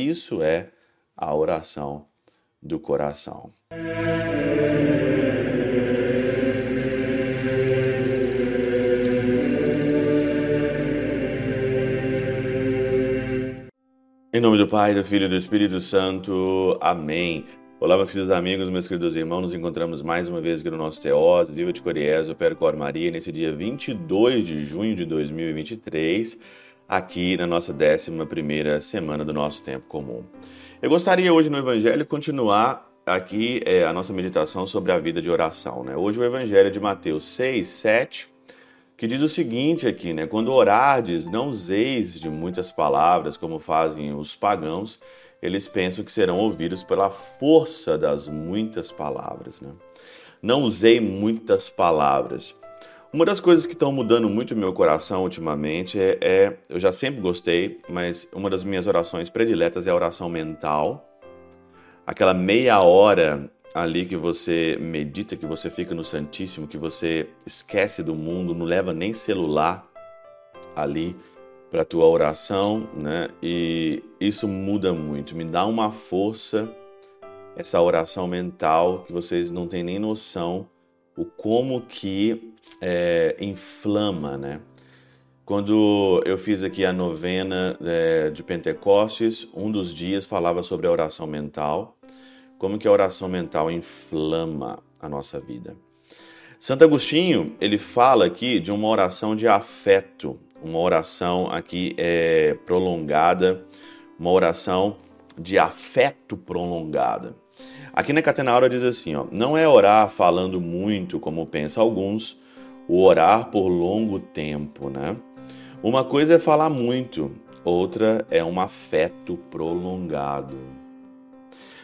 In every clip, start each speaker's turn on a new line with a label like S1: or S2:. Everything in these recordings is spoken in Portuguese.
S1: Isso é a oração do coração. Em nome do Pai, do Filho e do Espírito Santo. Amém. Olá, meus queridos amigos, meus queridos irmãos. Nos encontramos mais uma vez aqui no nosso Teóso, Viva de Coriésio, Percor Maria, nesse dia 22 de junho de 2023, aqui na nossa 11 semana do nosso tempo comum. Eu gostaria hoje no Evangelho continuar aqui é, a nossa meditação sobre a vida de oração. Né? Hoje o Evangelho é de Mateus 6, 7 que diz o seguinte aqui, né? Quando orardes, não useis de muitas palavras, como fazem os pagãos, eles pensam que serão ouvidos pela força das muitas palavras, né? Não usei muitas palavras. Uma das coisas que estão mudando muito o meu coração ultimamente é, é, eu já sempre gostei, mas uma das minhas orações prediletas é a oração mental. Aquela meia hora ali que você medita, que você fica no Santíssimo, que você esquece do mundo, não leva nem celular ali para tua oração, né? E isso muda muito, me dá uma força essa oração mental que vocês não têm nem noção o como que é, inflama, né? Quando eu fiz aqui a novena é, de Pentecostes, um dos dias falava sobre a oração mental como que a oração mental inflama a nossa vida. Santo Agostinho, ele fala aqui de uma oração de afeto, uma oração aqui é, prolongada, uma oração de afeto prolongada. Aqui na Catenaura diz assim, ó, não é orar falando muito, como pensa alguns, o orar por longo tempo, né? Uma coisa é falar muito, outra é um afeto prolongado.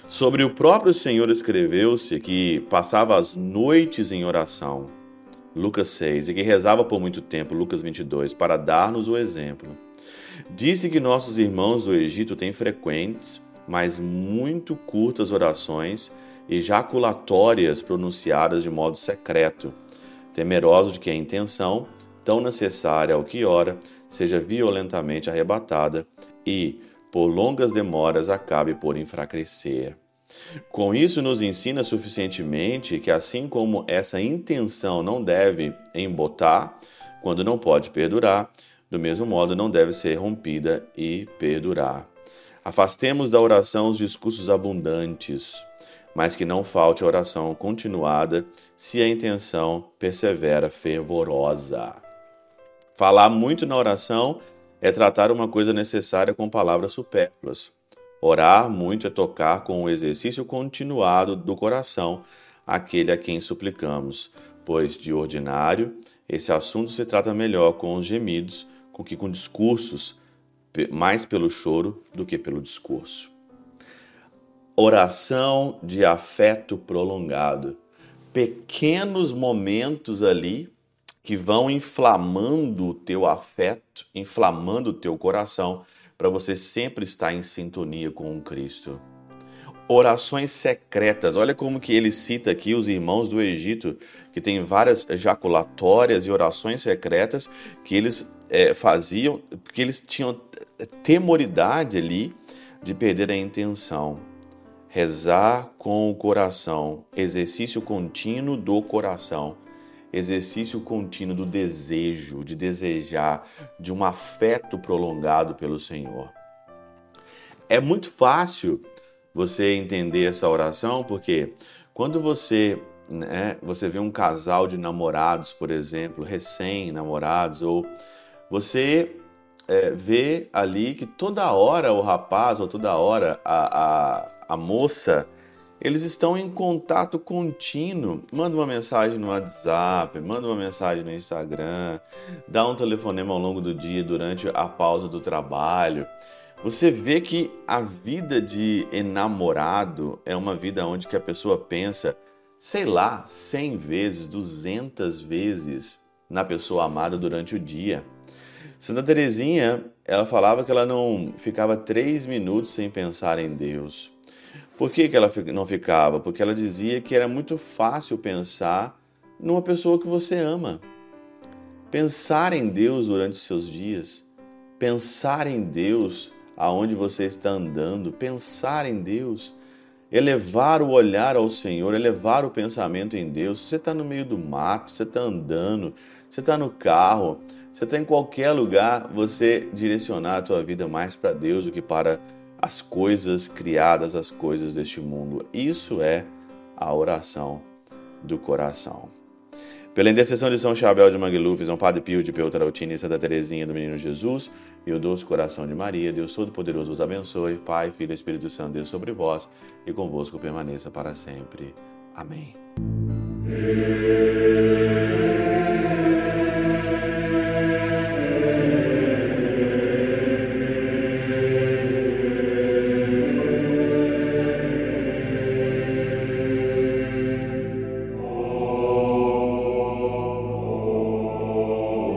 S1: Sobre o próprio Senhor escreveu-se que passava as noites em oração, Lucas 6, e que rezava por muito tempo, Lucas 22, para dar-nos o exemplo. Disse que nossos irmãos do Egito têm frequentes, mas muito curtas orações ejaculatórias pronunciadas de modo secreto, temerosos de que a intenção, tão necessária ao que ora, seja violentamente arrebatada e, por longas demoras, acabe por enfraquecer. Com isso, nos ensina suficientemente que, assim como essa intenção não deve embotar, quando não pode perdurar, do mesmo modo não deve ser rompida e perdurar. Afastemos da oração os discursos abundantes, mas que não falte oração continuada se a intenção persevera fervorosa. Falar muito na oração é tratar uma coisa necessária com palavras supérfluas. Orar muito é tocar com o exercício continuado do coração aquele a quem suplicamos, pois, de ordinário, esse assunto se trata melhor com os gemidos, com que com discursos, mais pelo choro do que pelo discurso. Oração de afeto prolongado. Pequenos momentos ali que vão inflamando o teu afeto, inflamando o teu coração, para você sempre estar em sintonia com o Cristo. Orações secretas. Olha como que ele cita aqui os irmãos do Egito, que tem várias ejaculatórias e orações secretas que eles é, faziam, porque eles tinham temoridade ali de perder a intenção. Rezar com o coração, exercício contínuo do coração exercício contínuo do desejo, de desejar, de um afeto prolongado pelo Senhor. É muito fácil você entender essa oração, porque quando você, né, você vê um casal de namorados, por exemplo, recém-namorados, ou você é, vê ali que toda hora o rapaz ou toda hora a, a, a moça eles estão em contato contínuo. Manda uma mensagem no WhatsApp, manda uma mensagem no Instagram, dá um telefonema ao longo do dia durante a pausa do trabalho. Você vê que a vida de enamorado é uma vida onde que a pessoa pensa, sei lá, 100 vezes, 200 vezes na pessoa amada durante o dia. Santa Teresinha, ela falava que ela não ficava três minutos sem pensar em Deus. Por que, que ela não ficava? Porque ela dizia que era muito fácil pensar numa pessoa que você ama. Pensar em Deus durante seus dias, pensar em Deus aonde você está andando, pensar em Deus, elevar o olhar ao Senhor, elevar o pensamento em Deus. Você está no meio do mato, você está andando, você está no carro, você está em qualquer lugar, você direcionar a tua vida mais para Deus do que para as coisas criadas, as coisas deste mundo. Isso é a oração do coração. Pela intercessão de São Chabel de Mangluf, São Padre Pio de Peutrautina e Santa Teresinha do Menino Jesus e o doce coração de Maria, Deus Todo-Poderoso os abençoe. Pai, Filho e Espírito Santo, Deus sobre vós e convosco permaneça para sempre. Amém.